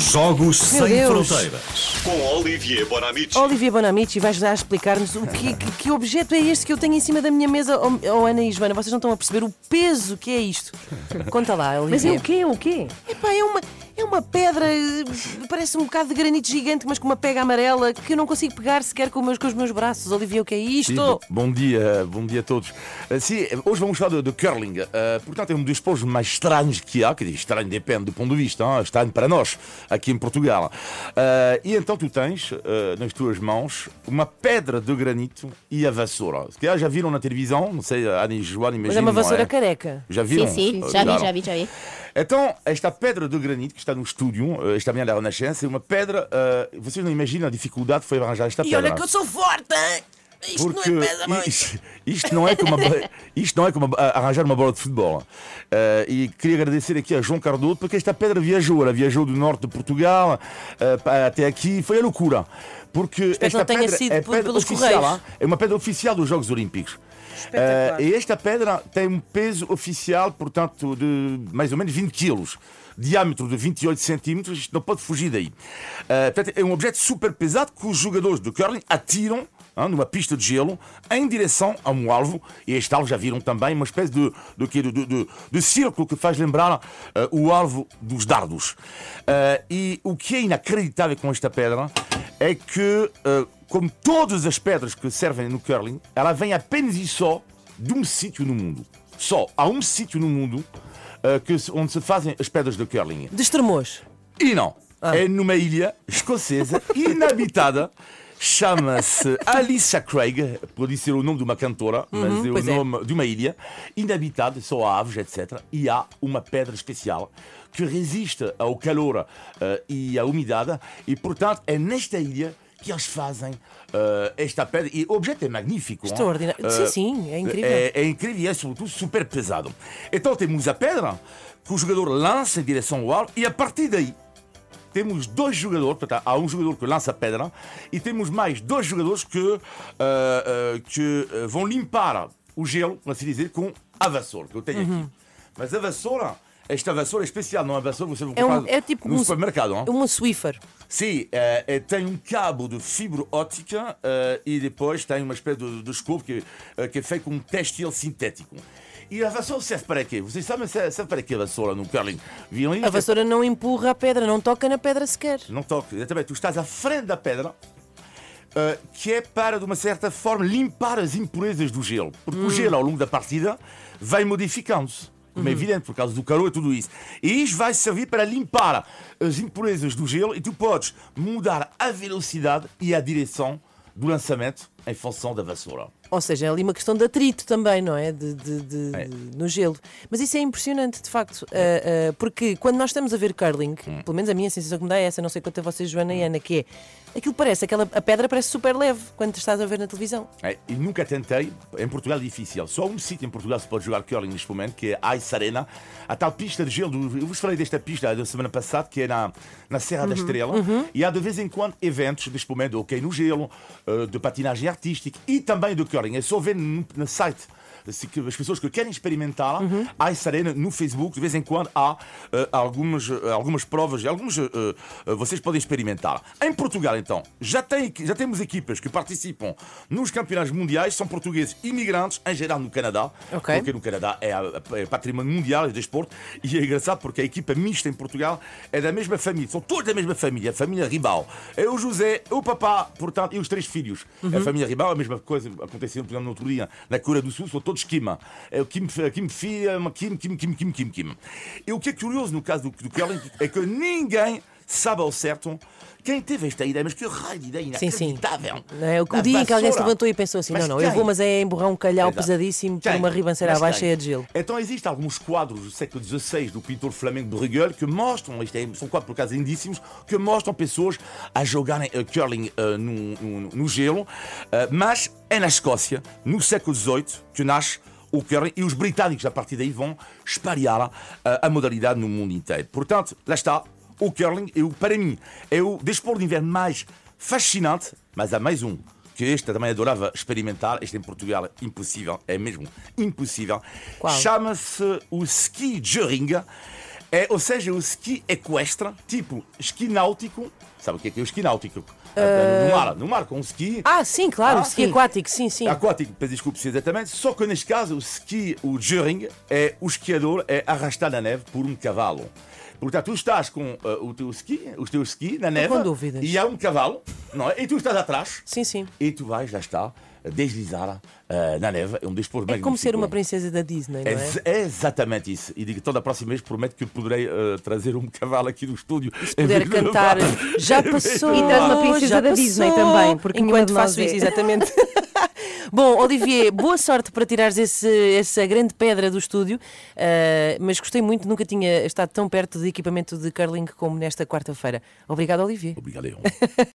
Jogos Sem Deus. Fronteiras. Com Olivier Bonamici. Olivia Bonamici vais já explicar-nos o que, que, que objeto é este que eu tenho em cima da minha mesa. Oh, oh, Ana e Joana, vocês não estão a perceber o peso que é isto. Conta lá, Olivia. Mas é o quê? O quê? Epá, é uma, é uma pedra, parece um bocado de granito gigante, mas com uma pega amarela que eu não consigo pegar sequer com, os meus, com os meus braços. Olivia, o que é isto? Sim, bo- bom dia, bom dia a todos. Uh, sim, hoje vamos falar de, curling. Uh, portanto, é um dos esportes mais estranhos que há, dizer, estranho depende do ponto de vista, hein? estranho para nós, aqui em Portugal. Uh, e então tu tens uh, nas tuas mãos uma pedra de granito e a vassoura. Se calhar já viram na televisão, não sei, a Ana e Joana, Mas imagino. é uma vassoura careca. Já viram? Sim, sim, já vi, já vi, já vi. Então, esta pedra de granito que está no estúdio, uh, esta manhã da Renascença, é uma pedra. uh, vocês não imaginam a dificuldade que foi arranjar esta E pedra. olha que eu sou forte, hein? Isto Porque não é isto, isto não é como isto não é como a- arranjar uma bola de futebol. Eh, e queria agradecer aqui a João Cardoso porque esta pedra viajou. Ela viajou do norte de Portugal eh, pa- até aqui. Foi a loucura. Porque que esta pedra sido é pedra pelos oficial, ah, é uma pedra oficial dos Jogos Olímpicos. Eh, e esta pedra tem um peso oficial, portanto, de mais ou menos 20 quilos. Diâmetro de 28 centímetros, isto não pode fugir daí. Eh, portanto, é um objeto super pesado que os jogadores de curling atiram ah, numa pista de gelo em direção a um alvo. E este alvo já viram também uma espécie de, de, de, de, de- círculo que faz lembrar eh, o alvo dos dardos. Eh, e o que é inacreditável com esta pedra é que, como todas as pedras que servem no curling, ela vem apenas e só de um sítio no mundo. Só há um sítio no mundo que se- onde se fazem as pedras de curling. De extremos. E não. É numa ilha escocesa inabitada. Chama-se Alicia Craig, pode ser o nome de uma cantora, mas é o é. nome de uma ilha inabitada, só há aves, etc. E há uma pedra especial que resiste ao calor eh, e à umidade, e portanto é nesta ilha que eles fazem eh, esta pedra. E o objeto é magnífico. hein? Extraordinário. Eh, Sim, sim, é incrível. É, é incrível e é sobretudo super pesado. Então temos a pedra que o jogador lança em direção ao alvo e a partir daí temos dois jogadores, portanto, há um jogador que lança a pedra e temos mais dois jogadores que, ah, ah, que vão limpar o gelo, por assim dizer, com a vassoura que eu tenho Uhum. aqui. Mas a vassoura, esta vassoura é especial, não é vassoura que você É, um, comprar é tipo no um, supermercado. hein? um Swiffer. Sim, eh, tem um cabo de fibra óptica eh, e depois tem uma espécie de, de escopo que, que é feito com um textil sintético. E a vassoura serve para quê? Vocês sabem se serve para quê a vassoura no curling? Viram isso? A vassoura não empurra a pedra, não toca na pedra sequer. Não toque. Exatamente. Tu estás à frente da pedra, eh, que é para, de uma certa forma, limpar as impurezas do gelo. Porque o gelo, ao longo da partida, vai modificando-se. Como é evidente, por causa do calor e tudo isso. E isto vai servir para limpar as impurezas do gelo e tu podes mudar a velocidade e a direção do lançamento em função da vassoura. Ou seja, é ali uma questão de atrito também, não é? De, de- de- É. de- no gelo. Mas isso é impressionante, de facto. ah, ah, porque quando nós estamos a ver curling, Hum. pelo menos a minha sensação que me dá é essa, não sei quanto a vocês, Joana e Ana, que é aquilo parece, aquela, a pedra parece super leve quando estás a ver na televisão. É, e nunca tentei, em Portugal é difícil. Só um sítio em Portugal se pode jogar curling neste momento, que é a Ice Arena. A tal pista de gelo, do- eu vos falei desta pista da semana passada, que é na, na Serra da Estrela. E há de vez em quando eventos neste momento hockey no gelo, eh, de patinagem artística e também de curling. É só ver no, no site. As pessoas que querem experimentar a Ice Arena no Facebook, de vez em quando há eh, algumas, eh, algumas provas, algumas, eh, vocês podem experimentar. Em Portugal, então, já, tem, já temos equipas que participam nos campeonatos mundiais, são portugueses imigrantes, em geral no Canadá, Ok. porque no Canadá é, a- é patrimônio mundial de desporto, e é engraçado porque a equipa mista em Portugal é da mesma família, são todos da mesma família, a família Ribal. É o José, o papá, portanto, e os três filhos. A família Ribal, a mesma coisa aconteceu por exemplo, no outro dia na Coreia do Sul, são todos Kima. É o Kim, Kim Filha, Kim, Kim, Kim, Kim, Kim, Kim. E o que é curioso no caso do, do curling é que ninguém sabe ao certo quem teve esta ideia, mas que raio de ideia Sim, sim. inacreditável. Não é? O, dia em que alguém se vassoura. levantou e pensou assim: Mas não, não, eu vou, mas é emborrar um calhau Exato. pesadíssimo por Quem? uma ribanceira Mas abaixo quem? cheia de gelo. Então existem alguns quadros do século XVI do pintor flamengo Bruegel que mostram, isto é, são quadros por acaso lindíssimos, que mostram pessoas a jogarem eh, curling eh, no, no- no gelo, eh, mas é na Escócia, no século XVIII, que nasce o curling e os britânicos a partir daí vão espalhar a modalidade no mundo inteiro. Portanto, lá está, o curling, eu, para mim, é o desporto de inverno mais fascinante, mas há mais um que este também adorava experimentar, este em Portugal é impossível, é mesmo impossível. Chama-se o ski juring. É, ou seja, o ski equestre, tipo esqui náutico. Sabe o que é, que é o esqui náutico? No mar, no mar, com o ski. Ah, sim, claro, Ah, o ski sim. aquático, sim, sim. Aquático, desculpa exatamente. Só que neste caso, o ski, o juring, é o esquiador é arrastado na neve por um cavalo. Portanto, tu estás com eh, o teu ski, o teu ski na neve e há um cavalo, não é? E tu estás atrás Sim, sim. e tu vais, lá está, deslizar eh, na neve. É um desporto É como ser uma princesa da Disney, não É, é? é exatamente isso. E digo, toda a próxima vez prometo que eu poderei eh, trazer um cavalo aqui do estúdio. Se puder cantar, já passou. E traz uma princesa já da Disney também, porque enquanto faço é. isso, exatamente. Bom, Olivier, boa sorte para tirares esse- essa grande pedra do estúdio, ah, mas gostei muito, nunca tinha estado tão perto de equipamento de curling como nesta quarta-feira. Obrigado, Olivier. Obrigado, Leon.